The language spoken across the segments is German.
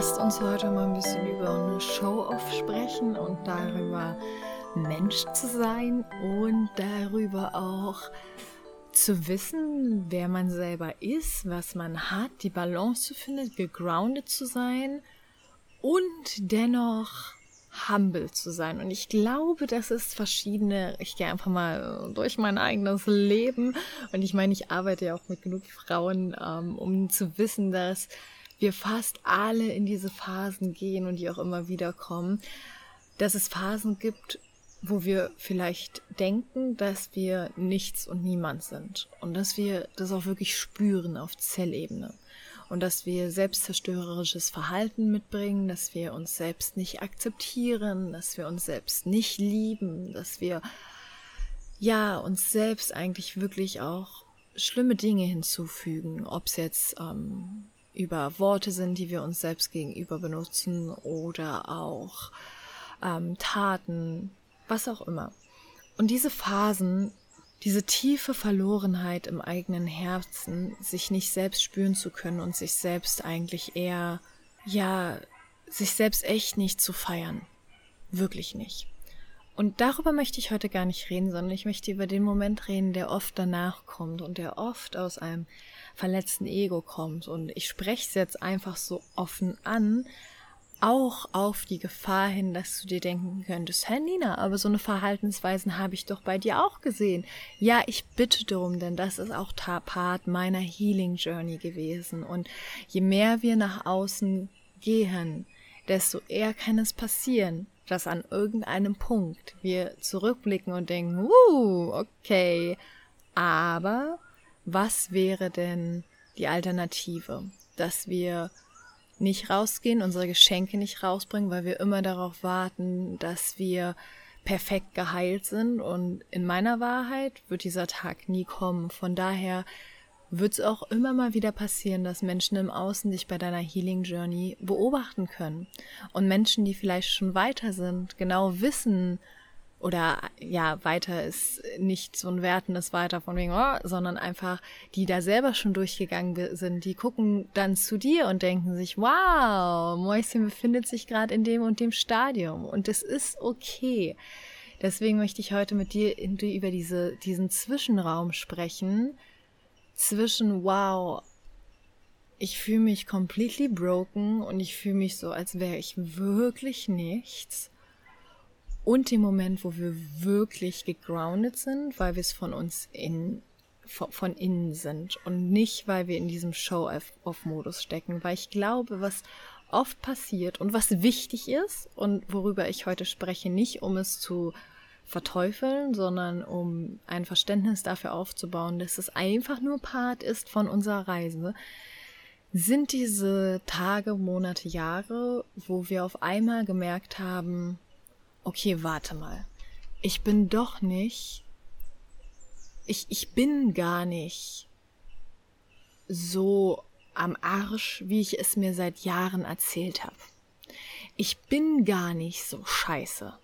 lasst uns heute mal ein bisschen über eine Show-Off sprechen und darüber, Mensch zu sein und darüber auch zu wissen, wer man selber ist, was man hat, die Balance zu finden, gegroundet zu sein und dennoch humble zu sein. Und ich glaube, das ist verschiedene, ich gehe einfach mal durch mein eigenes Leben und ich meine, ich arbeite ja auch mit genug Frauen, ähm, um zu wissen, dass wir fast alle in diese Phasen gehen und die auch immer wieder kommen, dass es Phasen gibt, wo wir vielleicht denken, dass wir nichts und niemand sind und dass wir das auch wirklich spüren auf Zellebene und dass wir selbstzerstörerisches Verhalten mitbringen, dass wir uns selbst nicht akzeptieren, dass wir uns selbst nicht lieben, dass wir ja uns selbst eigentlich wirklich auch schlimme Dinge hinzufügen, ob es jetzt ähm, über Worte sind, die wir uns selbst gegenüber benutzen oder auch ähm, Taten, was auch immer. Und diese Phasen diese tiefe Verlorenheit im eigenen Herzen, sich nicht selbst spüren zu können und sich selbst eigentlich eher, ja, sich selbst echt nicht zu feiern. Wirklich nicht. Und darüber möchte ich heute gar nicht reden, sondern ich möchte über den Moment reden, der oft danach kommt und der oft aus einem verletzten Ego kommt. Und ich spreche es jetzt einfach so offen an, auch auf die Gefahr hin, dass du dir denken könntest, Herr Nina, aber so eine Verhaltensweisen habe ich doch bei dir auch gesehen. Ja, ich bitte darum, denn das ist auch Part meiner Healing Journey gewesen. Und je mehr wir nach außen gehen, desto eher kann es passieren, dass an irgendeinem Punkt wir zurückblicken und denken, uh, okay, aber was wäre denn die Alternative? Dass wir nicht rausgehen, unsere Geschenke nicht rausbringen, weil wir immer darauf warten, dass wir perfekt geheilt sind. Und in meiner Wahrheit wird dieser Tag nie kommen. Von daher wird es auch immer mal wieder passieren, dass Menschen im Außen dich bei deiner Healing Journey beobachten können. Und Menschen, die vielleicht schon weiter sind, genau wissen, oder ja, weiter ist nicht so ein wertendes Weiter von wegen, oh, sondern einfach, die da selber schon durchgegangen sind, die gucken dann zu dir und denken sich, wow, Mäuschen befindet sich gerade in dem und dem Stadium und das ist okay. Deswegen möchte ich heute mit dir über diese, diesen Zwischenraum sprechen, zwischen, wow, ich fühle mich completely broken und ich fühle mich so, als wäre ich wirklich nichts. Und dem Moment, wo wir wirklich gegroundet sind, weil wir es von uns in, von innen sind und nicht, weil wir in diesem Show-off-Modus stecken, weil ich glaube, was oft passiert und was wichtig ist und worüber ich heute spreche, nicht um es zu verteufeln, sondern um ein Verständnis dafür aufzubauen, dass es einfach nur Part ist von unserer Reise, sind diese Tage, Monate, Jahre, wo wir auf einmal gemerkt haben, okay, warte mal. Ich bin doch nicht, ich, ich bin gar nicht so am Arsch, wie ich es mir seit Jahren erzählt habe. Ich bin gar nicht so scheiße.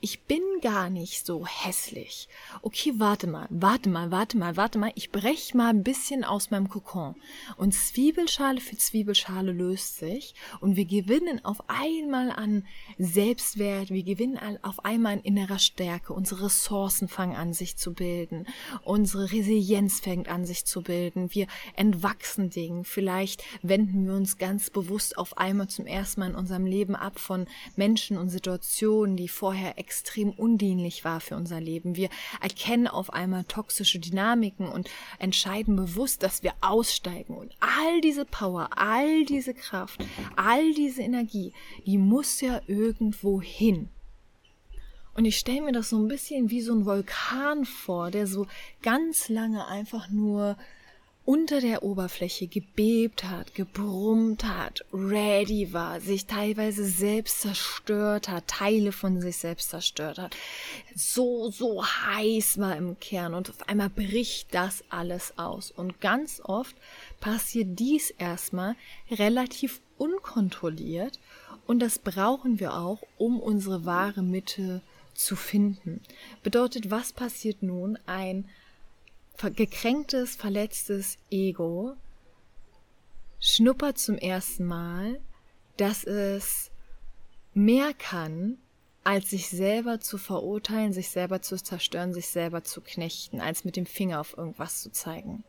Ich bin gar nicht so hässlich. Okay, warte mal, warte mal, warte mal, warte mal. Ich brech mal ein bisschen aus meinem Kokon. Und Zwiebelschale für Zwiebelschale löst sich. Und wir gewinnen auf einmal an Selbstwert. Wir gewinnen auf einmal an innerer Stärke. Unsere Ressourcen fangen an, sich zu bilden. Unsere Resilienz fängt an, sich zu bilden. Wir entwachsen Dingen. Vielleicht wenden wir uns ganz bewusst auf einmal zum ersten Mal in unserem Leben ab von Menschen und Situationen, die vorher vorher extrem undienlich war für unser Leben. Wir erkennen auf einmal toxische Dynamiken und entscheiden bewusst, dass wir aussteigen. Und all diese Power, all diese Kraft, all diese Energie, die muss ja irgendwo hin. Und ich stelle mir das so ein bisschen wie so ein Vulkan vor, der so ganz lange einfach nur unter der Oberfläche gebebt hat, gebrummt hat, ready war, sich teilweise selbst zerstört hat, Teile von sich selbst zerstört hat, so, so heiß war im Kern und auf einmal bricht das alles aus. Und ganz oft passiert dies erstmal relativ unkontrolliert und das brauchen wir auch, um unsere wahre Mitte zu finden. Bedeutet, was passiert nun? Ein gekränktes, verletztes Ego schnuppert zum ersten Mal dass es mehr kann, als sich selber zu verurteilen, sich selber zu zerstören, sich selber zu knechten, als mit dem Finger auf irgendwas zu zeigen.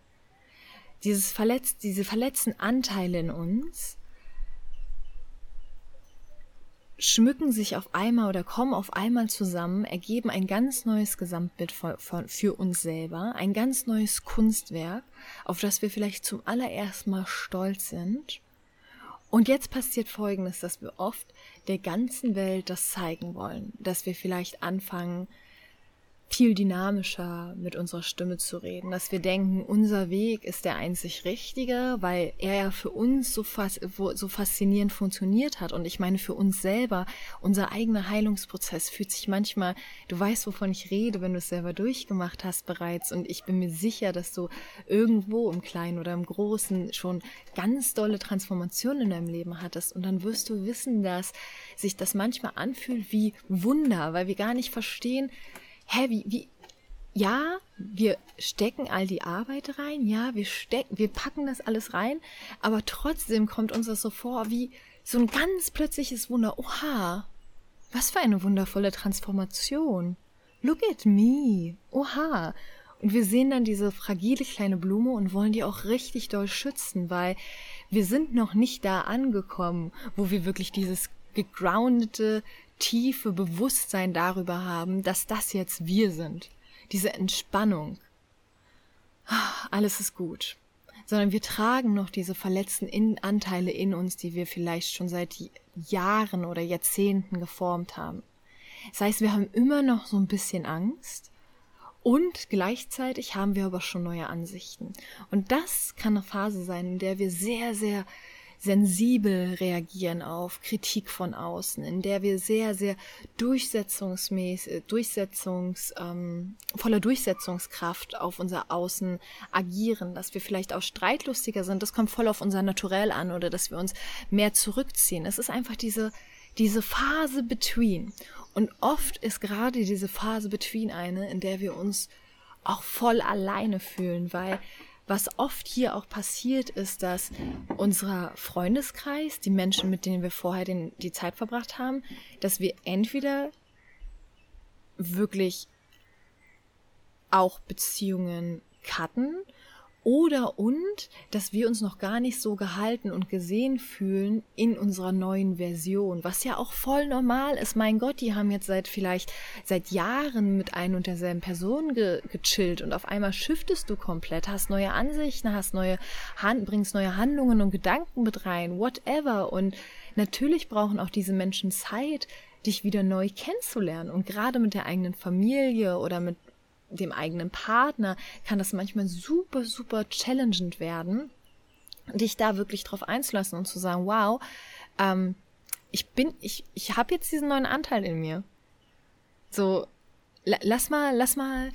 Dieses Verletz, diese verletzten Anteile in uns schmücken sich auf einmal oder kommen auf einmal zusammen, ergeben ein ganz neues Gesamtbild für, für uns selber, ein ganz neues Kunstwerk, auf das wir vielleicht zum allerersten Mal stolz sind. Und jetzt passiert Folgendes, dass wir oft der ganzen Welt das zeigen wollen, dass wir vielleicht anfangen, viel dynamischer mit unserer Stimme zu reden, dass wir denken, unser Weg ist der einzig richtige, weil er ja für uns so, fas so faszinierend funktioniert hat. Und ich meine, für uns selber, unser eigener Heilungsprozess fühlt sich manchmal, du weißt, wovon ich rede, wenn du es selber durchgemacht hast bereits. Und ich bin mir sicher, dass du irgendwo im Kleinen oder im Großen schon ganz dolle Transformationen in deinem Leben hattest. Und dann wirst du wissen, dass sich das manchmal anfühlt wie Wunder, weil wir gar nicht verstehen, hä, wie, wie, ja, wir stecken all die Arbeit rein, ja, wir stecken, wir packen das alles rein, aber trotzdem kommt uns das so vor wie so ein ganz plötzliches Wunder. Oha, was für eine wundervolle Transformation. Look at me. Oha. Und wir sehen dann diese fragile kleine Blume und wollen die auch richtig doll schützen, weil wir sind noch nicht da angekommen, wo wir wirklich dieses gegroundete, tiefe Bewusstsein darüber haben, dass das jetzt wir sind. Diese Entspannung. Alles ist gut. Sondern wir tragen noch diese verletzten in Anteile in uns, die wir vielleicht schon seit Jahren oder Jahrzehnten geformt haben. Das heißt, wir haben immer noch so ein bisschen Angst und gleichzeitig haben wir aber schon neue Ansichten. Und das kann eine Phase sein, in der wir sehr, sehr sensibel reagieren auf Kritik von außen, in der wir sehr, sehr durchsetzungsmäßig, durchsetzungs, ähm, voller Durchsetzungskraft auf unser Außen agieren, dass wir vielleicht auch streitlustiger sind, das kommt voll auf unser Naturell an oder dass wir uns mehr zurückziehen. Es ist einfach diese, diese Phase between. Und oft ist gerade diese Phase between eine, in der wir uns auch voll alleine fühlen, weil was oft hier auch passiert, ist, dass unser Freundeskreis, die Menschen, mit denen wir vorher den, die Zeit verbracht haben, dass wir entweder wirklich auch Beziehungen cutten oder und, dass wir uns noch gar nicht so gehalten und gesehen fühlen in unserer neuen Version, was ja auch voll normal ist. Mein Gott, die haben jetzt seit vielleicht seit Jahren mit ein und derselben Person ge gechillt und auf einmal shiftest du komplett, hast neue Ansichten, hast neue Hand, bringst neue Handlungen und Gedanken mit rein, whatever. Und natürlich brauchen auch diese Menschen Zeit, dich wieder neu kennenzulernen und gerade mit der eigenen Familie oder mit dem eigenen Partner kann das manchmal super, super challengend werden, dich da wirklich drauf einzulassen und zu sagen, wow, ähm, ich bin, ich, ich habe jetzt diesen neuen Anteil in mir. So, lass mal, lass mal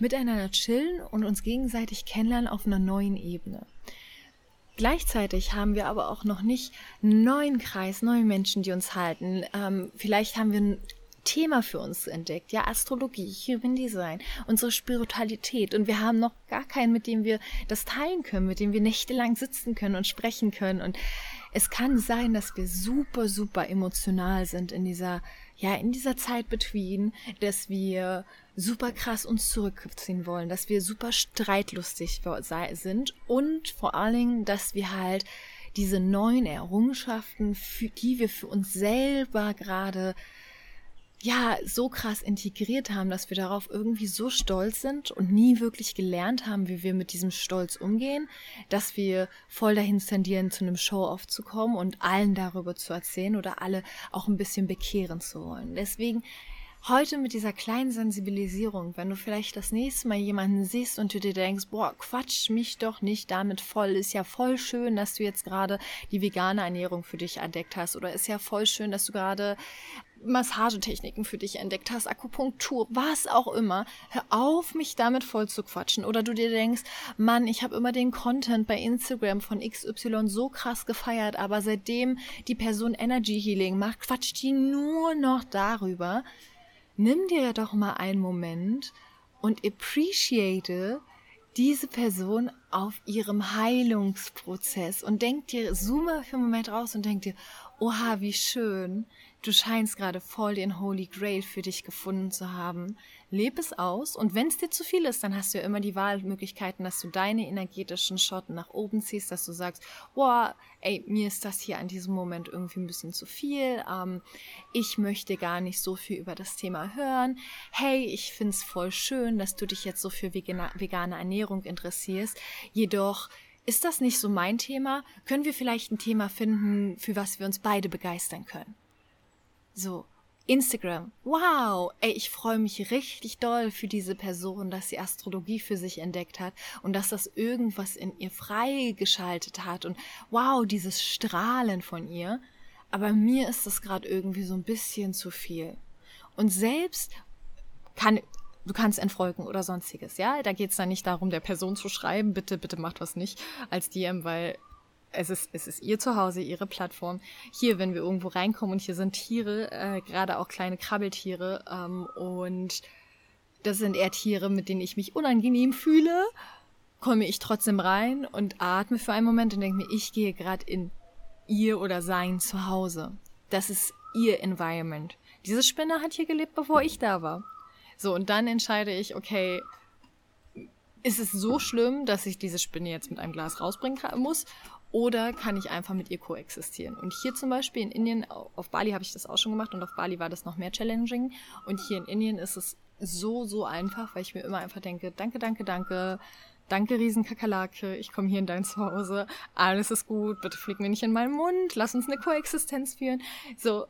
miteinander chillen und uns gegenseitig kennenlernen auf einer neuen Ebene. Gleichzeitig haben wir aber auch noch nicht einen neuen Kreis, neue Menschen, die uns halten. Ähm, vielleicht haben wir Thema für uns entdeckt. Ja, Astrologie, Human Design, unsere Spiritualität. Und wir haben noch gar keinen, mit dem wir das teilen können, mit dem wir nächtelang sitzen können und sprechen können. Und es kann sein, dass wir super, super emotional sind in dieser, ja, in dieser Zeit between, dass wir super krass uns zurückziehen wollen, dass wir super streitlustig sind und vor allen Dingen, dass wir halt diese neuen Errungenschaften, die wir für uns selber gerade ja so krass integriert haben, dass wir darauf irgendwie so stolz sind und nie wirklich gelernt haben, wie wir mit diesem Stolz umgehen, dass wir voll dahin tendieren, zu einem Show-off zu kommen und allen darüber zu erzählen oder alle auch ein bisschen bekehren zu wollen. Deswegen heute mit dieser kleinen Sensibilisierung, wenn du vielleicht das nächste Mal jemanden siehst und du dir denkst, boah, quatsch mich doch nicht damit voll, ist ja voll schön, dass du jetzt gerade die vegane Ernährung für dich entdeckt hast oder ist ja voll schön, dass du gerade Massagetechniken für dich entdeckt hast, Akupunktur, was auch immer, hör auf, mich damit voll zu quatschen. Oder du dir denkst, Mann, ich habe immer den Content bei Instagram von XY so krass gefeiert, aber seitdem die Person Energy Healing macht, quatscht die nur noch darüber. Nimm dir doch mal einen Moment und appreciate diese Person auf ihrem Heilungsprozess und denk dir, zoome für einen Moment raus und denk dir, oha, wie schön, du scheinst gerade voll den Holy Grail für dich gefunden zu haben. Leb es aus und wenn es dir zu viel ist, dann hast du ja immer die Wahlmöglichkeiten, dass du deine energetischen Schotten nach oben ziehst, dass du sagst, boah, ey, mir ist das hier an diesem Moment irgendwie ein bisschen zu viel. Ähm, ich möchte gar nicht so viel über das Thema hören. Hey, ich find's voll schön, dass du dich jetzt so für vegane Ernährung interessierst. Jedoch ist das nicht so mein Thema? Können wir vielleicht ein Thema finden, für was wir uns beide begeistern können? So, Instagram. Wow, ey, ich freue mich richtig doll für diese Person, dass sie Astrologie für sich entdeckt hat und dass das irgendwas in ihr freigeschaltet hat und wow, dieses Strahlen von ihr. Aber mir ist das gerade irgendwie so ein bisschen zu viel. Und selbst kann, du kannst entfolgen oder sonstiges, ja? Da geht es dann nicht darum, der Person zu schreiben, bitte, bitte macht was nicht als DM, weil es ist, es ist ihr Zuhause, ihre Plattform. Hier, wenn wir irgendwo reinkommen und hier sind Tiere, äh, gerade auch kleine Krabbeltiere, ähm, und das sind eher Tiere, mit denen ich mich unangenehm fühle, komme ich trotzdem rein und atme für einen Moment und denke mir, ich gehe gerade in ihr oder sein Zuhause. Das ist ihr Environment. Diese Spinne hat hier gelebt, bevor ich da war. So, und dann entscheide ich, okay, ist es so schlimm, dass ich diese Spinne jetzt mit einem Glas rausbringen muss? Oder kann ich einfach mit ihr koexistieren? Und hier zum Beispiel in Indien, auf Bali habe ich das auch schon gemacht und auf Bali war das noch mehr challenging. Und hier in Indien ist es so, so einfach, weil ich mir immer einfach denke, danke, danke, danke, danke Riesenkakerlake, ich komme hier in dein Zuhause, alles ist gut, bitte flieg mir nicht in meinen Mund, lass uns eine Koexistenz führen. So,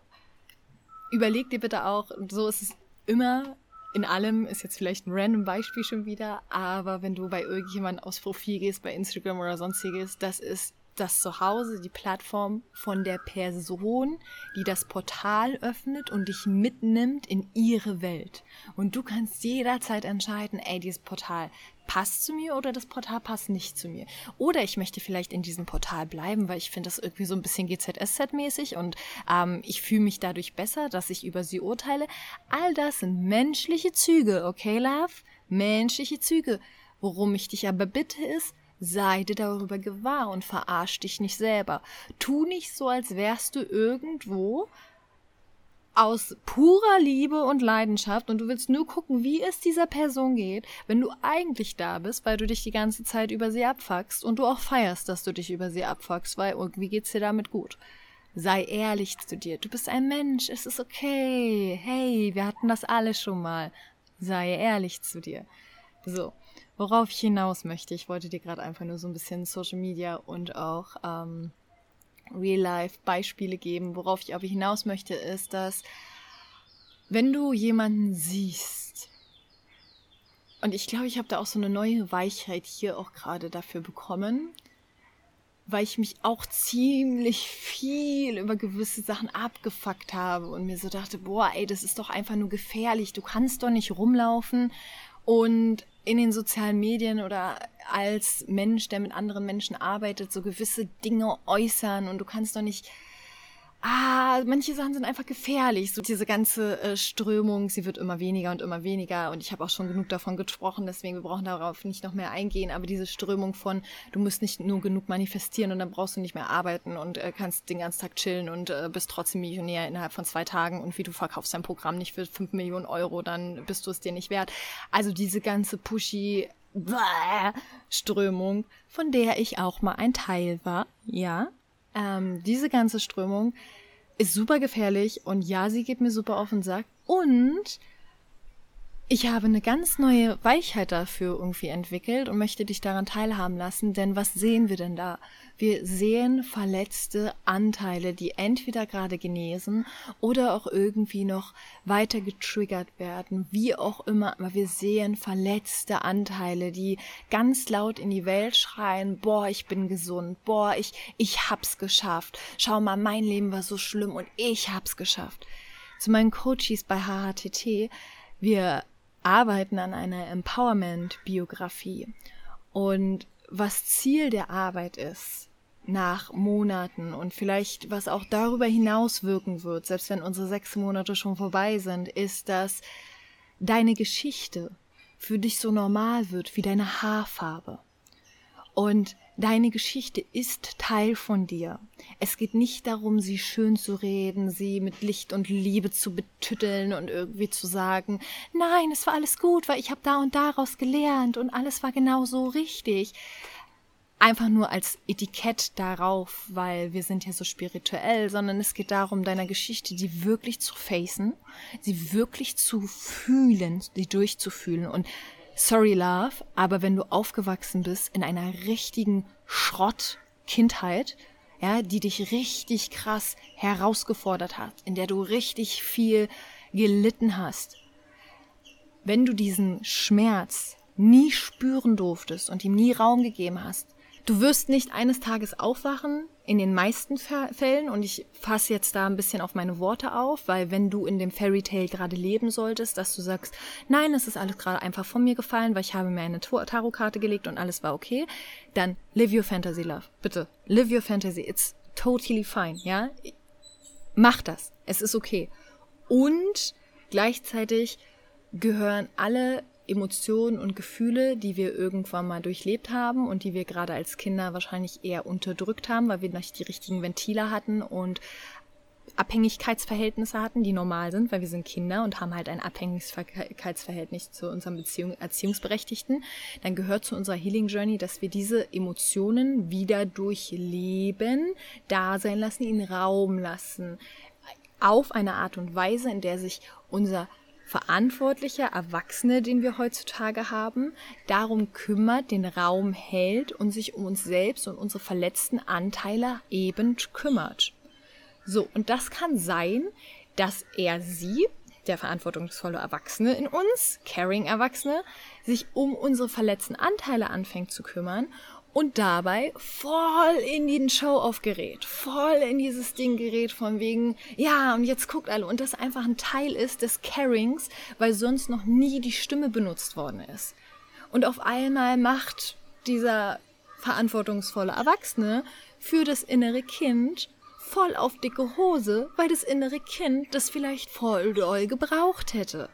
überleg dir bitte auch, so ist es immer in allem ist jetzt vielleicht ein random Beispiel schon wieder, aber wenn du bei irgendjemandem aufs Profil gehst, bei Instagram oder sonstiges, das ist das Zuhause, die Plattform von der Person, die das Portal öffnet und dich mitnimmt in ihre Welt. Und du kannst jederzeit entscheiden, ey, dieses Portal passt zu mir oder das Portal passt nicht zu mir. Oder ich möchte vielleicht in diesem Portal bleiben, weil ich finde das irgendwie so ein bisschen GZSZ-mäßig und ähm, ich fühle mich dadurch besser, dass ich über sie urteile. All das sind menschliche Züge, okay, Love? Menschliche Züge. Worum ich dich aber bitte ist, sei dir darüber gewahr und verarsch dich nicht selber. Tu nicht so, als wärst du irgendwo aus purer Liebe und Leidenschaft und du willst nur gucken, wie es dieser Person geht, wenn du eigentlich da bist, weil du dich die ganze Zeit über sie abfuckst und du auch feierst, dass du dich über sie abfuckst, weil irgendwie geht's dir damit gut. Sei ehrlich zu dir. Du bist ein Mensch. Es ist okay. Hey, wir hatten das alle schon mal. Sei ehrlich zu dir. So, worauf ich hinaus möchte, ich wollte dir gerade einfach nur so ein bisschen Social Media und auch ähm, Real-Life-Beispiele geben. Worauf ich aber hinaus möchte, ist, dass wenn du jemanden siehst, und ich glaube, ich habe da auch so eine neue Weichheit hier auch gerade dafür bekommen, weil ich mich auch ziemlich viel über gewisse Sachen abgefuckt habe und mir so dachte, boah, ey, das ist doch einfach nur gefährlich. Du kannst doch nicht rumlaufen und in den sozialen Medien oder als Mensch, der mit anderen Menschen arbeitet, so gewisse Dinge äußern und du kannst doch nicht ah, manche Sachen sind einfach gefährlich. So diese ganze äh, Strömung, sie wird immer weniger und immer weniger. Und ich habe auch schon genug davon gesprochen, deswegen wir brauchen darauf nicht noch mehr eingehen. Aber diese Strömung von, du musst nicht nur genug manifestieren und dann brauchst du nicht mehr arbeiten und äh, kannst den ganzen Tag chillen und äh, bist trotzdem Millionär innerhalb von zwei Tagen. Und wie du verkaufst dein Programm nicht für fünf Millionen Euro, dann bist du es dir nicht wert. Also diese ganze pushy Strömung, von der ich auch mal ein Teil war, ja, ähm, diese ganze Strömung ist super gefährlich und ja, sie geht mir super auf den Sack. Und ich habe eine ganz neue Weichheit dafür irgendwie entwickelt und möchte dich daran teilhaben lassen, denn was sehen wir denn da? Wir sehen verletzte Anteile, die entweder gerade genesen oder auch irgendwie noch weiter getriggert werden, wie auch immer, aber wir sehen verletzte Anteile, die ganz laut in die Welt schreien, boah, ich bin gesund, boah, ich, ich hab's geschafft, schau mal, mein Leben war so schlimm und ich hab's geschafft. Zu meinen Coaches bei HHTT, wir arbeiten an einer Empowerment-Biografie. Und was Ziel der Arbeit ist, nach Monaten und vielleicht was auch darüber hinaus wirken wird, selbst wenn unsere sechs Monate schon vorbei sind, ist, dass deine Geschichte für dich so normal wird wie deine Haarfarbe. Und Deine Geschichte ist Teil von dir. Es geht nicht darum, sie schön zu reden, sie mit Licht und Liebe zu betütteln und irgendwie zu sagen, nein, es war alles gut, weil ich habe da und daraus gelernt und alles war genau so richtig. Einfach nur als Etikett darauf, weil wir sind ja so spirituell, sondern es geht darum, deiner Geschichte die wirklich zu facen, sie wirklich zu fühlen, sie durchzufühlen und sorry love, aber wenn du aufgewachsen bist in einer richtigen Schrott-Kindheit, ja, die dich richtig krass herausgefordert hat, in der du richtig viel gelitten hast, wenn du diesen Schmerz nie spüren durftest und ihm nie Raum gegeben hast, Du wirst nicht eines Tages aufwachen, in den meisten Fällen, und ich fasse jetzt da ein bisschen auf meine Worte auf, weil wenn du in dem Fairy Tale gerade leben solltest, dass du sagst, nein, es ist alles gerade einfach von mir gefallen, weil ich habe mir eine Tarotkarte gelegt und alles war okay, dann live your fantasy, love. Bitte, live your fantasy. It's totally fine, ja? Mach das. Es ist okay. Und gleichzeitig gehören alle Emotionen und Gefühle, die wir irgendwann mal durchlebt haben und die wir gerade als Kinder wahrscheinlich eher unterdrückt haben, weil wir nicht die richtigen Ventile hatten und Abhängigkeitsverhältnisse hatten, die normal sind, weil wir sind Kinder und haben halt ein Abhängigkeitsverhältnis zu unserem Beziehung, Erziehungsberechtigten, dann gehört zu unserer Healing Journey, dass wir diese Emotionen wieder durchleben, da sein lassen, ihnen Raum lassen, auf eine Art und Weise, in der sich unser verantwortlicher Erwachsene, den wir heutzutage haben, darum kümmert, den Raum hält und sich um uns selbst und unsere verletzten Anteile eben kümmert. So, und das kann sein, dass er sie, der verantwortungsvolle Erwachsene in uns, caring Erwachsene, sich um unsere verletzten Anteile anfängt zu kümmern und dabei voll in den Show-off gerät, voll in dieses Ding gerät von wegen, ja, und jetzt guckt alle, und das einfach ein Teil ist des Carings, weil sonst noch nie die Stimme benutzt worden ist. Und auf einmal macht dieser verantwortungsvolle Erwachsene für das innere Kind voll auf dicke Hose, weil das innere Kind das vielleicht voll doll gebraucht hätte.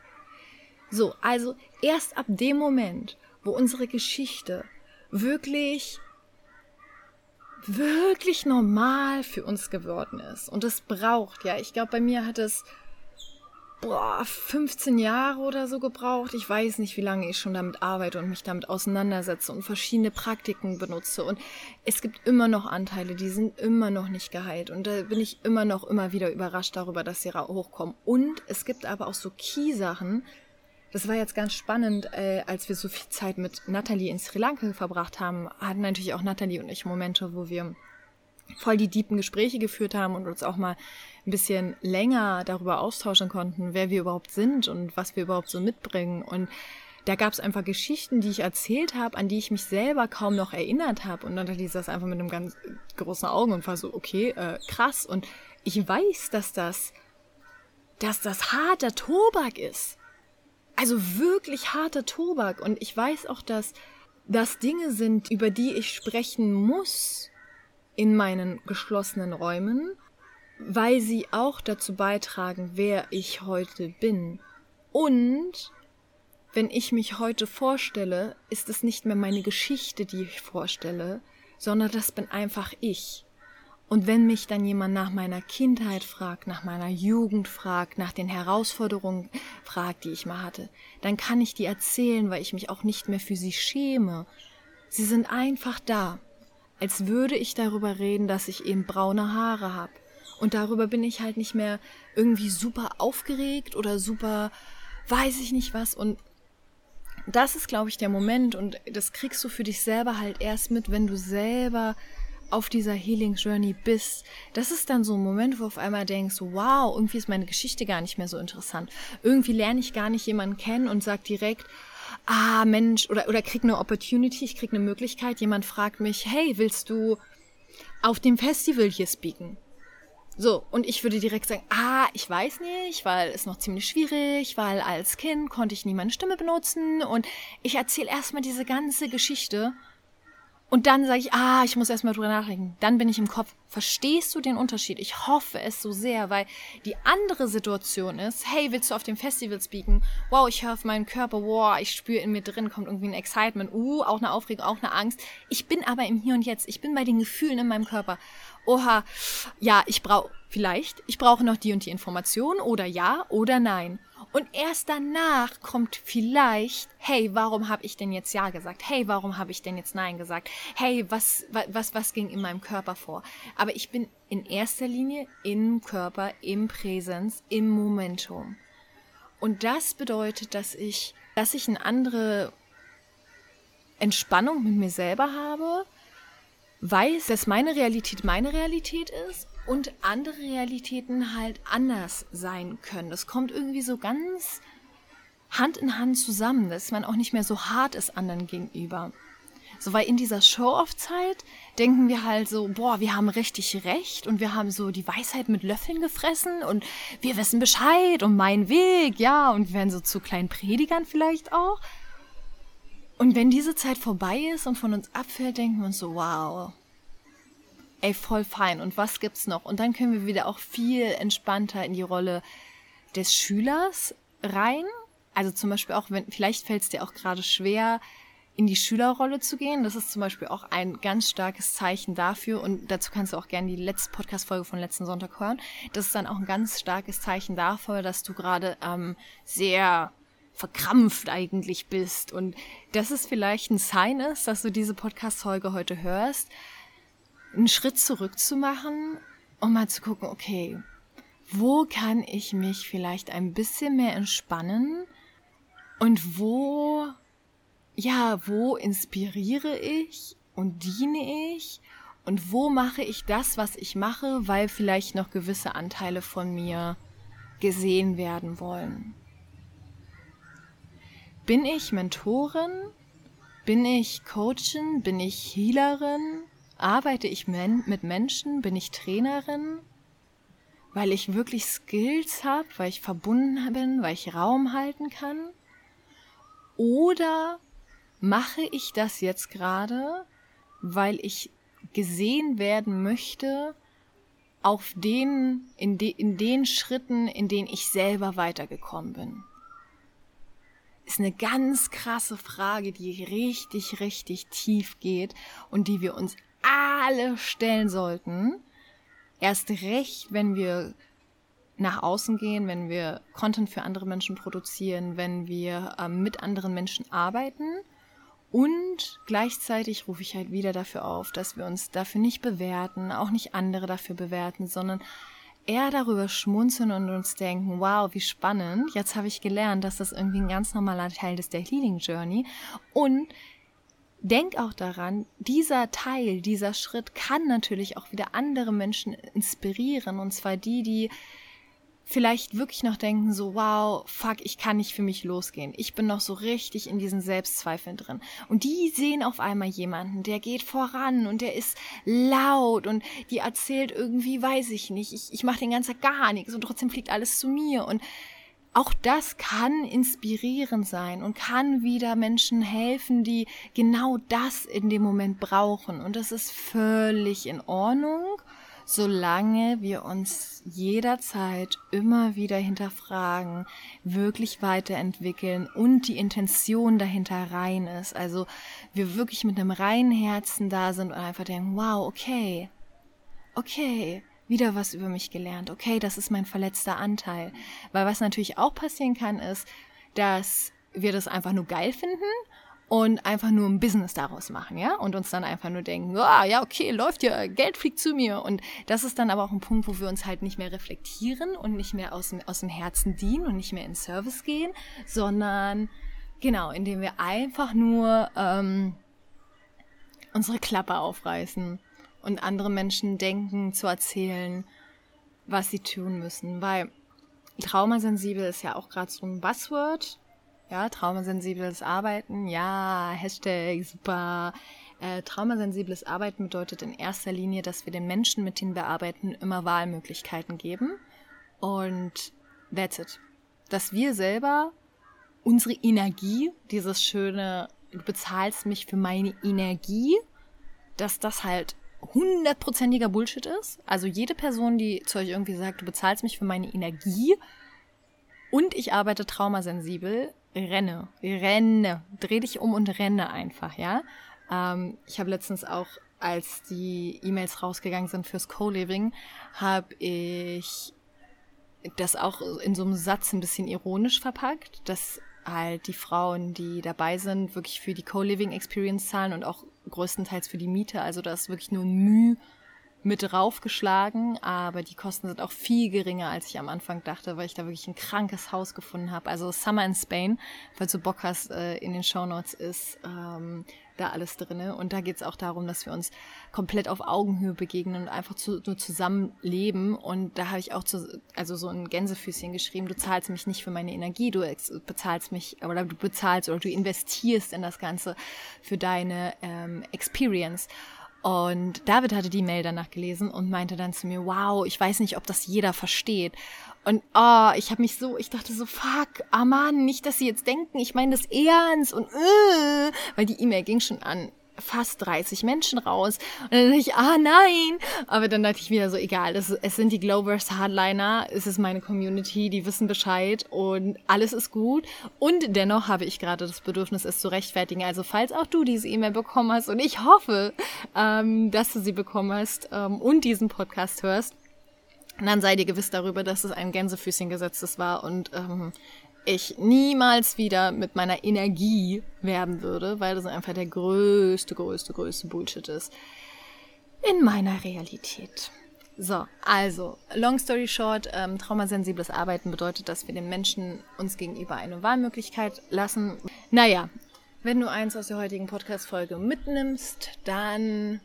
So, also erst ab dem Moment, wo unsere Geschichte wirklich, wirklich normal für uns geworden ist. Und es braucht, ja. Ich glaube, bei mir hat es boah, 15 Jahre oder so gebraucht. Ich weiß nicht, wie lange ich schon damit arbeite und mich damit auseinandersetze und verschiedene Praktiken benutze. Und es gibt immer noch Anteile, die sind immer noch nicht geheilt. Und da bin ich immer noch immer wieder überrascht darüber, dass sie hochkommen. Und es gibt aber auch so Key-Sachen, das war jetzt ganz spannend, äh, als wir so viel Zeit mit Natalie in Sri Lanka verbracht haben, hatten natürlich auch Natalie und ich Momente, wo wir voll die deepen Gespräche geführt haben und uns auch mal ein bisschen länger darüber austauschen konnten, wer wir überhaupt sind und was wir überhaupt so mitbringen. Und da gab es einfach Geschichten, die ich erzählt habe, an die ich mich selber kaum noch erinnert habe. Und Natalie saß einfach mit einem ganz großen Augen und war so, okay, äh, krass. Und ich weiß, dass das, dass das harter Tobak ist. Also wirklich harter Tobak. Und ich weiß auch, dass das Dinge sind, über die ich sprechen muss in meinen geschlossenen Räumen, weil sie auch dazu beitragen, wer ich heute bin. Und wenn ich mich heute vorstelle, ist es nicht mehr meine Geschichte, die ich vorstelle, sondern das bin einfach ich. Und wenn mich dann jemand nach meiner Kindheit fragt, nach meiner Jugend fragt, nach den Herausforderungen fragt, die ich mal hatte, dann kann ich die erzählen, weil ich mich auch nicht mehr für sie schäme. Sie sind einfach da, als würde ich darüber reden, dass ich eben braune Haare habe. Und darüber bin ich halt nicht mehr irgendwie super aufgeregt oder super weiß ich nicht was. Und das ist, glaube ich, der Moment. Und das kriegst du für dich selber halt erst mit, wenn du selber auf dieser Healing Journey bist, das ist dann so ein Moment, wo du auf einmal denkst, wow, irgendwie ist meine Geschichte gar nicht mehr so interessant. Irgendwie lerne ich gar nicht jemanden kennen und sag direkt, ah Mensch, oder, oder krieg eine Opportunity, ich krieg eine Möglichkeit, jemand fragt mich, hey, willst du auf dem Festival hier speaken? So, und ich würde direkt sagen, ah, ich weiß nicht, weil es noch ziemlich schwierig, weil als Kind konnte ich nie meine Stimme benutzen und ich erzähle erstmal diese ganze Geschichte Und dann sage ich, ah, ich muss erstmal drüber nachdenken. Dann bin ich im Kopf. Verstehst du den Unterschied? Ich hoffe es so sehr, weil die andere Situation ist, hey, willst du auf dem Festival speaken? Wow, ich höre auf meinen Körper, wow, ich spüre in mir drin, kommt irgendwie ein Excitement, uh, auch eine Aufregung, auch eine Angst. Ich bin aber im Hier und Jetzt. Ich bin bei den Gefühlen in meinem Körper. Oha, ja, ich brauche vielleicht, ich brauche noch die und die Information oder ja oder nein. Und erst danach kommt vielleicht, hey, warum habe ich denn jetzt Ja gesagt? Hey, warum habe ich denn jetzt Nein gesagt? Hey, was, was, was ging in meinem Körper vor? Aber ich bin in erster Linie im Körper, im Präsenz, im Momentum. Und das bedeutet, dass ich, dass ich eine andere Entspannung mit mir selber habe, weiß, dass meine Realität meine Realität ist und andere Realitäten halt anders sein können. Das kommt irgendwie so ganz Hand in Hand zusammen, dass man auch nicht mehr so hart ist anderen gegenüber. So, weil in dieser Show-Off-Zeit denken wir halt so, boah, wir haben richtig recht und wir haben so die Weisheit mit Löffeln gefressen und wir wissen Bescheid und mein Weg, ja, und wir werden so zu kleinen Predigern vielleicht auch. Und wenn diese Zeit vorbei ist und von uns abfällt, denken wir uns so, wow, ey, voll fein. Und was gibt's noch? Und dann können wir wieder auch viel entspannter in die Rolle des Schülers rein. Also zum Beispiel auch, wenn, vielleicht fällt es dir auch gerade schwer, in die Schülerrolle zu gehen. Das ist zum Beispiel auch ein ganz starkes Zeichen dafür. Und dazu kannst du auch gerne die letzte Podcast-Folge von letzten Sonntag hören. Das ist dann auch ein ganz starkes Zeichen dafür, dass du gerade ähm, sehr verkrampft eigentlich bist. Und das ist vielleicht ein Sign ist, dass du diese Podcast-Folge heute hörst, einen Schritt zurück zu machen, um mal zu gucken, okay, wo kann ich mich vielleicht ein bisschen mehr entspannen und wo, ja, wo inspiriere ich und diene ich und wo mache ich das, was ich mache, weil vielleicht noch gewisse Anteile von mir gesehen werden wollen. Bin ich Mentorin? Bin ich Coachin? Bin ich Healerin? Arbeite ich mit Menschen? Bin ich Trainerin? Weil ich wirklich Skills habe, weil ich verbunden bin, weil ich Raum halten kann? Oder mache ich das jetzt gerade, weil ich gesehen werden möchte auf den, in, de, in den Schritten, in denen ich selber weitergekommen bin? ist eine ganz krasse Frage, die richtig, richtig tief geht und die wir uns alle stellen sollten. Erst recht, wenn wir nach außen gehen, wenn wir Content für andere Menschen produzieren, wenn wir ähm, mit anderen Menschen arbeiten. Und gleichzeitig rufe ich halt wieder dafür auf, dass wir uns dafür nicht bewerten, auch nicht andere dafür bewerten, sondern eher darüber schmunzeln und uns denken, wow, wie spannend, jetzt habe ich gelernt, dass das irgendwie ein ganz normaler Teil ist der Healing Journey. Und denk auch daran, dieser Teil, dieser Schritt kann natürlich auch wieder andere Menschen inspirieren. Und zwar die, die vielleicht wirklich noch denken, so, wow, fuck, ich kann nicht für mich losgehen. Ich bin noch so richtig in diesen Selbstzweifeln drin. Und die sehen auf einmal jemanden, der geht voran und der ist laut und die erzählt irgendwie, weiß ich nicht, ich, ich mache den ganzen Tag gar nichts und trotzdem fliegt alles zu mir. Und auch das kann inspirierend sein und kann wieder Menschen helfen, die genau das in dem Moment brauchen. Und das ist völlig in Ordnung solange wir uns jederzeit immer wieder hinterfragen, wirklich weiterentwickeln und die Intention dahinter rein ist. Also wir wirklich mit einem reinen Herzen da sind und einfach denken, wow, okay, okay, wieder was über mich gelernt. Okay, das ist mein verletzter Anteil. Weil was natürlich auch passieren kann, ist, dass wir das einfach nur geil finden und einfach nur ein Business daraus machen, ja? Und uns dann einfach nur denken, ah, ja, okay, läuft ja, Geld fliegt zu mir. Und das ist dann aber auch ein Punkt, wo wir uns halt nicht mehr reflektieren und nicht mehr aus dem, aus dem Herzen dienen und nicht mehr in Service gehen, sondern genau, indem wir einfach nur ähm, unsere Klappe aufreißen und andere Menschen denken, zu erzählen, was sie tun müssen. Weil traumasensibel ist ja auch gerade so ein Buzzword ja, traumasensibles Arbeiten, ja, Hashtag, super. Äh, traumasensibles Arbeiten bedeutet in erster Linie, dass wir den Menschen, mit denen wir arbeiten, immer Wahlmöglichkeiten geben. Und that's it. Dass wir selber unsere Energie, dieses schöne, du bezahlst mich für meine Energie, dass das halt hundertprozentiger Bullshit ist. Also jede Person, die zu euch irgendwie sagt, du bezahlst mich für meine Energie und ich arbeite traumasensibel, renne, renne, dreh dich um und renne einfach, ja. Ähm, ich habe letztens auch, als die E-Mails rausgegangen sind fürs Co-Living, habe ich das auch in so einem Satz ein bisschen ironisch verpackt, dass halt die Frauen, die dabei sind, wirklich für die Co-Living Experience zahlen und auch größtenteils für die Miete. Also da ist wirklich nur ein Mühe mit draufgeschlagen, aber die Kosten sind auch viel geringer, als ich am Anfang dachte, weil ich da wirklich ein krankes Haus gefunden habe. Also Summer in Spain, falls du Bock hast, äh, in den Show Notes ist ähm, da alles drinne. Und da geht es auch darum, dass wir uns komplett auf Augenhöhe begegnen und einfach zu, nur zusammen leben. Und da habe ich auch zu, also so ein Gänsefüßchen geschrieben, du zahlst mich nicht für meine Energie, du bezahlst mich oder du bezahlst oder du investierst in das Ganze für deine ähm, Experience. Und David hatte die Mail danach gelesen und meinte dann zu mir, wow, ich weiß nicht, ob das jeder versteht. Und oh, ich habe mich so, ich dachte so, fuck, ah Mann, nicht, dass sie jetzt denken, ich meine das ernst und äh, weil die E-Mail ging schon an fast 30 Menschen raus. Und dann dachte ich, ah nein. Aber dann dachte ich wieder so, egal, das, es sind die Glovers Hardliner, es ist meine Community, die wissen Bescheid und alles ist gut. Und dennoch habe ich gerade das Bedürfnis, es zu rechtfertigen. Also falls auch du diese E-Mail bekommen hast und ich hoffe, ähm, dass du sie bekommen hast ähm, und diesen Podcast hörst, dann sei dir gewiss darüber, dass es ein Gänsefüßchen gesetztes war und ähm, ich niemals wieder mit meiner Energie werben würde, weil das einfach der größte, größte, größte Bullshit ist in meiner Realität. So, also, long story short, ähm, traumasensibles Arbeiten bedeutet, dass wir den Menschen uns gegenüber eine Wahlmöglichkeit lassen. Naja, wenn du eins aus der heutigen Podcast-Folge mitnimmst, dann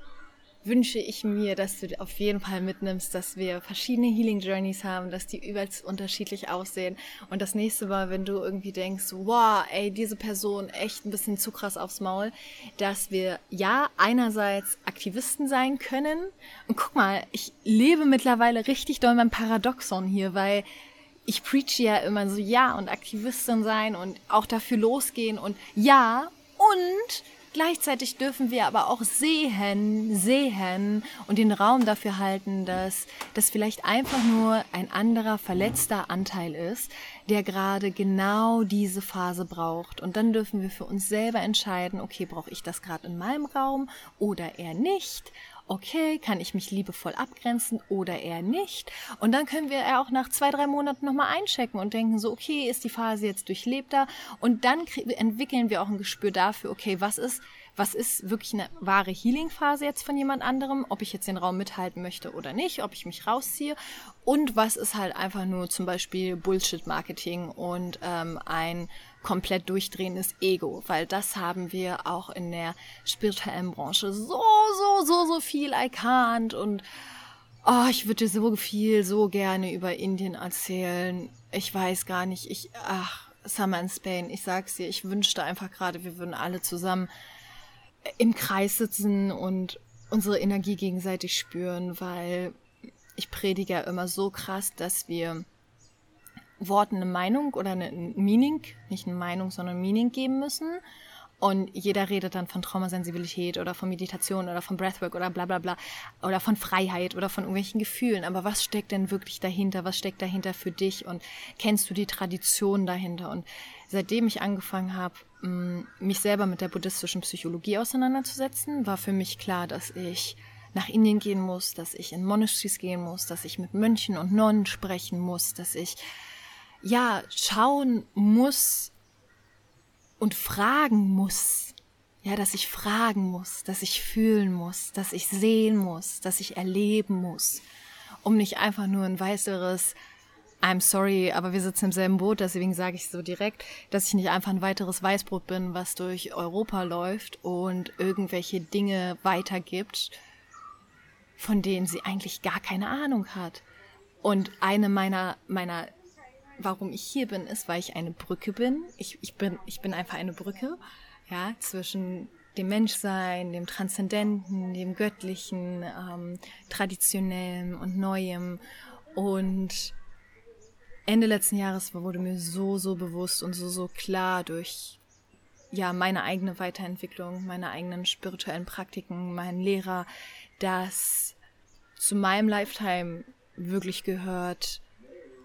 wünsche ich mir, dass du auf jeden Fall mitnimmst, dass wir verschiedene Healing Journeys haben, dass die übelst unterschiedlich aussehen. Und das nächste Mal, wenn du irgendwie denkst, wow, ey, diese Person echt ein bisschen zu krass aufs Maul, dass wir ja einerseits Aktivisten sein können. Und guck mal, ich lebe mittlerweile richtig doll mein Paradoxon hier, weil ich preache ja immer so, ja, und Aktivistin sein und auch dafür losgehen und ja, und Gleichzeitig dürfen wir aber auch sehen, sehen und den Raum dafür halten, dass das vielleicht einfach nur ein anderer verletzter Anteil ist, der gerade genau diese Phase braucht. Und dann dürfen wir für uns selber entscheiden, okay, brauche ich das gerade in meinem Raum oder eher nicht? Okay, kann ich mich liebevoll abgrenzen oder eher nicht? Und dann können wir ja auch nach zwei, drei Monaten nochmal einchecken und denken so, okay, ist die Phase jetzt durchlebter? Und dann entwickeln wir auch ein Gespür dafür, okay, was ist, was ist wirklich eine wahre Healing-Phase jetzt von jemand anderem, ob ich jetzt den Raum mithalten möchte oder nicht, ob ich mich rausziehe und was ist halt einfach nur zum Beispiel Bullshit-Marketing und ähm, ein komplett durchdrehendes Ego, weil das haben wir auch in der spirituellen Branche so, so, so, so viel erkannt und oh, ich würde so viel, so gerne über Indien erzählen. Ich weiß gar nicht, ich, ach, Summer in Spain, ich sag's dir, ich wünschte einfach gerade, wir würden alle zusammen im Kreis sitzen und unsere Energie gegenseitig spüren, weil ich predige ja immer so krass, dass wir Worten eine Meinung oder eine Meaning, nicht eine Meinung, sondern ein Meaning geben müssen. Und jeder redet dann von Traumasensibilität oder von Meditation oder von Breathwork oder bla bla bla oder von Freiheit oder von irgendwelchen Gefühlen. Aber was steckt denn wirklich dahinter? Was steckt dahinter für dich? Und kennst du die Tradition dahinter? Und seitdem ich angefangen habe, mm, mich selber mit der buddhistischen Psychologie auseinanderzusetzen, war für mich klar, dass ich nach Indien gehen muss, dass ich in Monasteries gehen muss, dass ich mit Mönchen und Nonnen sprechen muss, dass ich ja schauen muss und fragen muss. Ja, dass ich fragen muss, dass ich fühlen muss, dass ich sehen muss, dass ich erleben muss, um nicht einfach nur ein weiteres I'm sorry, aber wir sitzen im selben Boot, deswegen sage ich so direkt, dass ich nicht einfach ein weiteres Weißbrot bin, was durch Europa läuft und irgendwelche Dinge weitergibt, von denen sie eigentlich gar keine Ahnung hat. Und eine meiner, meiner, warum ich hier bin, ist, weil ich eine Brücke bin. Ich, ich bin, ich bin einfach eine Brücke, ja, zwischen dem Menschsein, dem Transzendenten, dem Göttlichen, ähm, Traditionellem und Neuem. Und Ende letzten Jahres wurde mir so, so bewusst und so, so klar durch ja meine eigene Weiterentwicklung, meine eigenen spirituellen Praktiken, meinen Lehrer, dass zu meinem Lifetime wirklich gehört,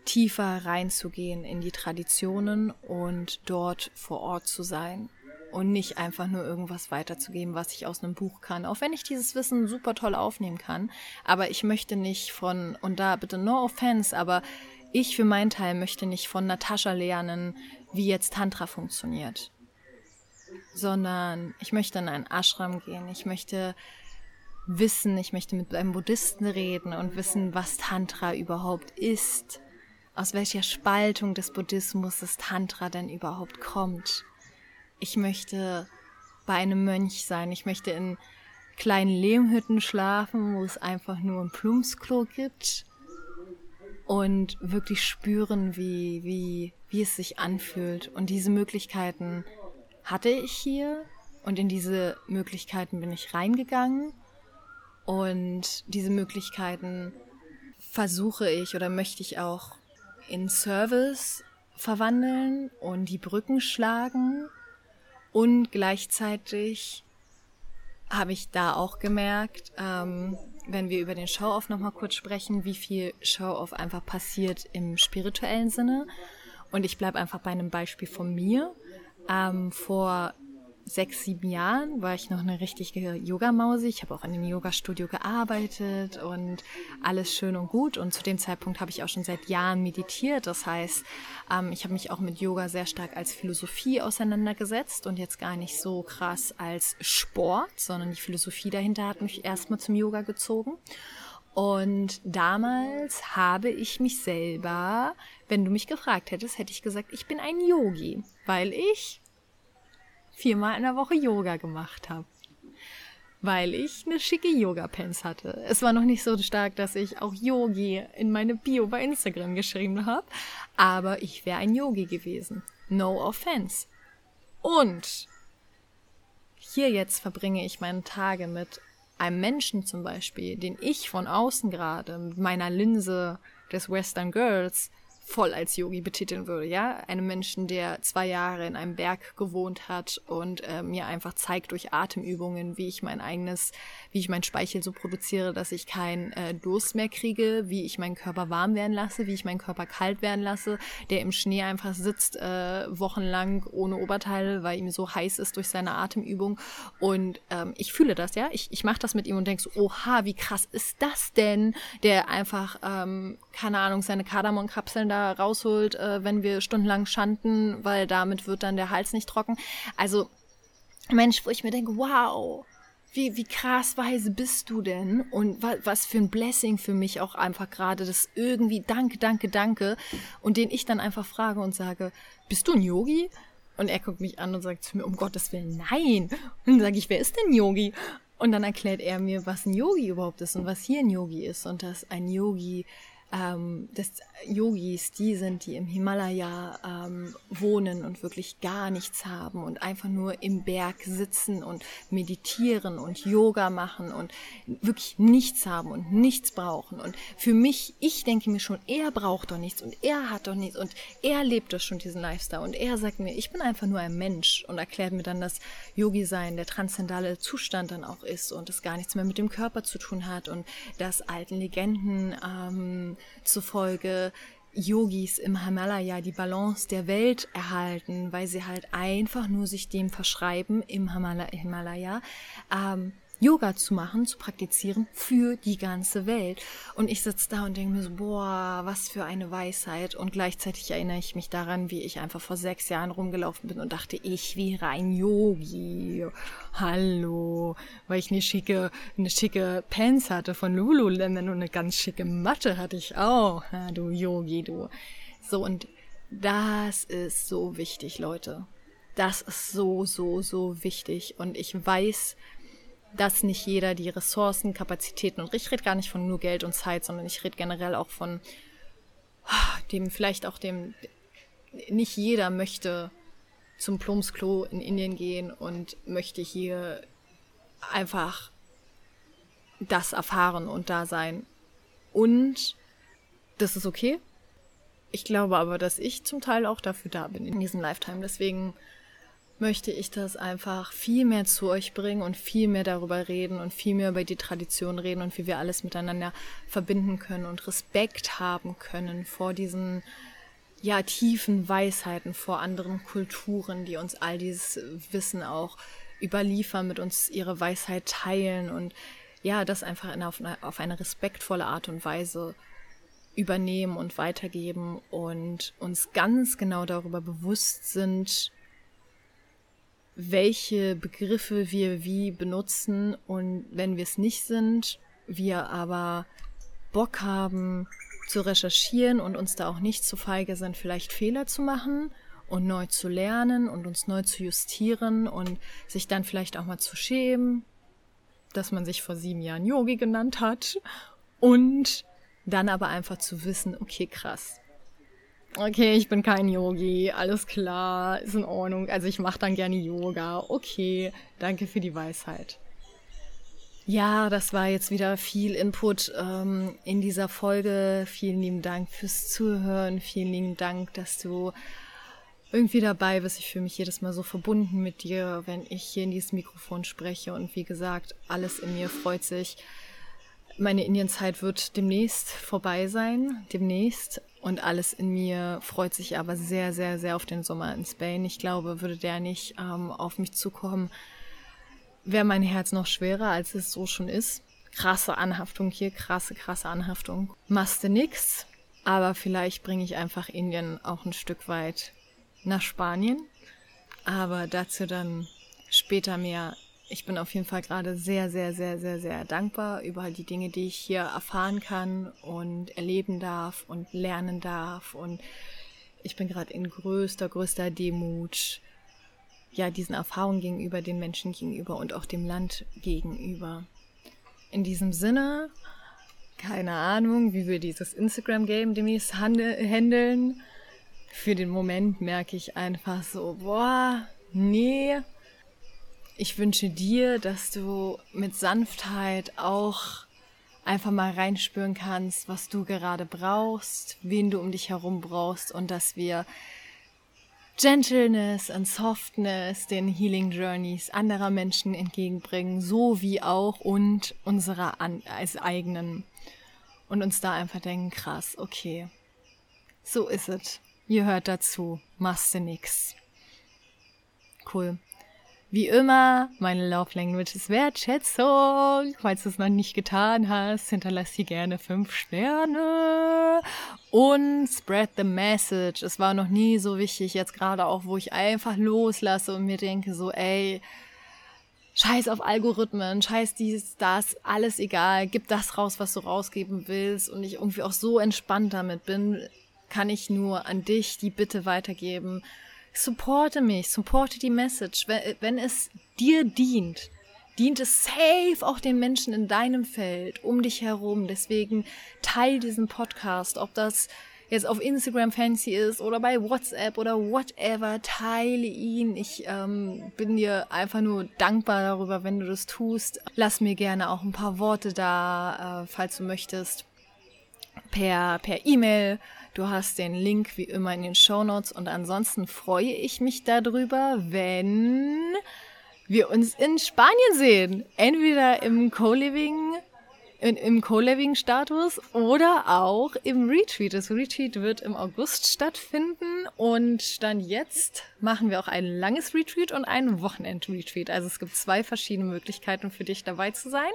tiefer reinzugehen in die Traditionen und dort vor Ort zu sein und nicht einfach nur irgendwas weiterzugeben, was ich aus einem Buch kann. Auch wenn ich dieses Wissen super toll aufnehmen kann, aber ich möchte nicht von, und da bitte no offense, aber ich für meinen Teil möchte nicht von Natascha lernen, wie jetzt Tantra funktioniert, sondern ich möchte in einen Ashram gehen, ich möchte wissen, ich möchte mit einem Buddhisten reden und wissen, was Tantra überhaupt ist aus welcher Spaltung des Buddhismus das Tantra denn überhaupt kommt. Ich möchte bei einem Mönch sein, ich möchte in kleinen Lehmhütten schlafen, wo es einfach nur ein Plumpsklo gibt und wirklich spüren, wie, wie, wie es sich anfühlt. Und diese Möglichkeiten hatte ich hier und in diese Möglichkeiten bin ich reingegangen und diese Möglichkeiten versuche ich oder möchte ich auch in Service verwandeln und die Brücken schlagen. Und gleichzeitig habe ich da auch gemerkt, ähm, wenn wir über den Show-Off nochmal kurz sprechen, wie viel Show-Off einfach passiert im spirituellen Sinne. Und ich bleibe einfach bei einem Beispiel von mir. Ähm, vor sechs, sieben Jahren war ich noch eine richtige Yogamausi. Ich habe auch in einem Yoga-Studio gearbeitet und alles schön und gut. Und zu dem Zeitpunkt habe ich auch schon seit Jahren meditiert. Das heißt, ähm, ich habe mich auch mit Yoga sehr stark als Philosophie auseinandergesetzt und jetzt gar nicht so krass als Sport, sondern die Philosophie dahinter hat mich erstmal zum Yoga gezogen. Und damals habe ich mich selber, wenn du mich gefragt hättest, hätte ich gesagt, ich bin ein Yogi, weil ich viermal in der Woche Yoga gemacht habe. Weil ich eine schicke Yoga-Pants hatte. Es war noch nicht so stark, dass ich auch Yogi in meine Bio bei Instagram geschrieben habe. Aber ich wäre ein Yogi gewesen. No offense. Und hier jetzt verbringe ich meine Tage mit einem Menschen zum Beispiel, den ich von außen gerade mit meiner Linse des Western Girls voll als Yogi betiteln würde, ja. Einem Menschen, der zwei Jahre in einem Berg gewohnt hat und äh, mir einfach zeigt durch Atemübungen, wie ich mein eigenes, wie ich meinen Speichel so produziere, dass ich keinen äh, Durst mehr kriege, wie ich meinen Körper warm werden lasse, wie ich meinen Körper kalt werden lasse, der im Schnee einfach sitzt, äh, wochenlang ohne Oberteil, weil ihm so heiß ist durch seine Atemübung. Und ähm, ich fühle das, ja. Ich, ich mache das mit ihm und denke so, oha, wie krass ist das denn? Der einfach, ähm, keine Ahnung, seine Kardamomkapseln da rausholt, äh, wenn wir stundenlang schanden, weil damit wird dann der Hals nicht trocken. Also, Mensch, wo ich mir denke, wow, wie, wie krass weise bist du denn? Und wa was für ein Blessing für mich auch einfach gerade, das irgendwie danke, danke, danke. Und den ich dann einfach frage und sage, bist du ein Yogi? Und er guckt mich an und sagt zu mir, um Gottes Willen, nein. Und dann sage ich, wer ist denn Yogi? Und dann erklärt er mir, was ein Yogi überhaupt ist und was hier ein Yogi ist. Und dass ein Yogi ähm, des Yogis, die sind, die im Himalaya ähm, wohnen und wirklich gar nichts haben und einfach nur im Berg sitzen und meditieren und Yoga machen und wirklich nichts haben und nichts brauchen. Und für mich, ich denke mir schon, er braucht doch nichts und er hat doch nichts und er lebt doch schon diesen Lifestyle und er sagt mir, ich bin einfach nur ein Mensch und erklärt mir dann, dass Yogi-Sein der transzendale Zustand dann auch ist und es gar nichts mehr mit dem Körper zu tun hat und dass alten Legenden ähm, zufolge Yogis im Himalaya die Balance der Welt erhalten, weil sie halt einfach nur sich dem verschreiben im Himalaya. Ähm, Yoga zu machen, zu praktizieren für die ganze Welt. Und ich sitze da und denke mir so, boah, was für eine Weisheit. Und gleichzeitig erinnere ich mich daran, wie ich einfach vor sechs Jahren rumgelaufen bin und dachte, ich wäre ein Yogi. Hallo. Weil ich eine schicke, eine schicke Pants hatte von Lululemon und eine ganz schicke Matte hatte ich auch. Ja, du Yogi, du. So, und das ist so wichtig, Leute. Das ist so, so, so wichtig. Und ich weiß, dass nicht jeder die Ressourcen, Kapazitäten und ich rede gar nicht von nur Geld und Zeit, sondern ich rede generell auch von dem, vielleicht auch dem, nicht jeder möchte zum Plumpsklo in Indien gehen und möchte hier einfach das erfahren und da sein. Und das ist okay. Ich glaube aber, dass ich zum Teil auch dafür da bin in diesem Lifetime. Deswegen möchte ich das einfach viel mehr zu euch bringen und viel mehr darüber reden und viel mehr über die Tradition reden und wie wir alles miteinander verbinden können und Respekt haben können vor diesen ja tiefen Weisheiten, vor anderen Kulturen, die uns all dieses Wissen auch überliefern, mit uns ihre Weisheit teilen und ja, das einfach auf eine, auf eine respektvolle Art und Weise übernehmen und weitergeben und uns ganz genau darüber bewusst sind, welche Begriffe wir wie benutzen und wenn wir es nicht sind, wir aber Bock haben zu recherchieren und uns da auch nicht zu feige sind, vielleicht Fehler zu machen und neu zu lernen und uns neu zu justieren und sich dann vielleicht auch mal zu schämen, dass man sich vor sieben Jahren Yogi genannt hat und dann aber einfach zu wissen, okay, krass, okay, ich bin kein Yogi, alles klar, ist in Ordnung. Also ich mache dann gerne Yoga. Okay, danke für die Weisheit. Ja, das war jetzt wieder viel Input ähm, in dieser Folge. Vielen lieben Dank fürs Zuhören. Vielen lieben Dank, dass du irgendwie dabei bist. Ich fühle mich jedes Mal so verbunden mit dir, wenn ich hier in dieses Mikrofon spreche. Und wie gesagt, alles in mir freut sich. Meine Indienzeit wird demnächst vorbei sein. Demnächst. Und alles in mir freut sich aber sehr, sehr, sehr auf den Sommer in Spain. Ich glaube, würde der nicht ähm, auf mich zukommen, wäre mein Herz noch schwerer, als es so schon ist. Krasse Anhaftung hier, krasse, krasse Anhaftung. Maste nix, aber vielleicht bringe ich einfach Indien auch ein Stück weit nach Spanien. Aber dazu dann später mehr ich bin auf jeden Fall gerade sehr, sehr, sehr, sehr, sehr dankbar über die Dinge, die ich hier erfahren kann und erleben darf und lernen darf. Und ich bin gerade in größter, größter Demut, ja, diesen Erfahrungen gegenüber, den Menschen gegenüber und auch dem Land gegenüber. In diesem Sinne, keine Ahnung, wie wir dieses Instagram-Game demnächst handeln. Für den Moment merke ich einfach so, boah, nee, ich wünsche dir, dass du mit Sanftheit auch einfach mal reinspüren kannst, was du gerade brauchst, wen du um dich herum brauchst und dass wir Gentleness und Softness den Healing Journeys anderer Menschen entgegenbringen, so wie auch und unserer an als eigenen. Und uns da einfach denken, krass, okay, so ist es. Ihr hört dazu, machst du nix. Cool. Wie immer, meine Love Language ist Wertschätzung. Falls du es noch nicht getan hast, hinterlass hier gerne fünf Sterne und spread the message. Es war noch nie so wichtig, jetzt gerade auch, wo ich einfach loslasse und mir denke so, ey, scheiß auf Algorithmen, scheiß dies, das, alles egal, gib das raus, was du rausgeben willst und ich irgendwie auch so entspannt damit bin, kann ich nur an dich die Bitte weitergeben supporte mich, supporte die Message. Wenn, wenn es dir dient, dient es safe auch den Menschen in deinem Feld, um dich herum. Deswegen teil diesen Podcast, ob das jetzt auf Instagram fancy ist oder bei WhatsApp oder whatever, teile ihn. Ich ähm, bin dir einfach nur dankbar darüber, wenn du das tust. Lass mir gerne auch ein paar Worte da, äh, falls du möchtest, per per E-Mail Du hast den Link wie immer in den Show Notes und ansonsten freue ich mich darüber, wenn wir uns in Spanien sehen. Entweder im Co-Living in, im Co-Living-Status oder auch im Retreat. Das Retreat wird im August stattfinden und dann jetzt machen wir auch ein langes Retreat und ein Wochenend-Retreat. Also es gibt zwei verschiedene Möglichkeiten für dich dabei zu sein.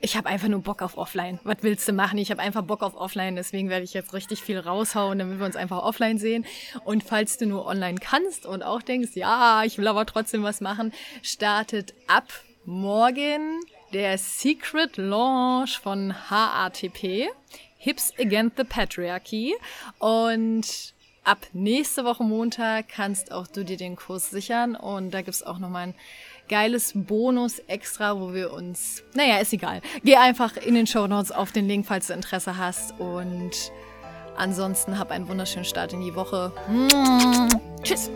Ich habe einfach nur Bock auf Offline. Was willst du machen? Ich habe einfach Bock auf Offline, deswegen werde ich jetzt richtig viel raushauen, damit wir uns einfach offline sehen. Und falls du nur online kannst und auch denkst, ja, ich will aber trotzdem was machen, startet ab morgen der Secret Launch von HATP, Hips Against the Patriarchy. Und ab nächste Woche Montag kannst auch du dir den Kurs sichern. Und da gibt's auch nochmal ein geiles Bonus extra, wo wir uns, naja, ist egal. Geh einfach in den Show Notes auf den Link, falls du Interesse hast. Und ansonsten hab einen wunderschönen Start in die Woche. Tschüss.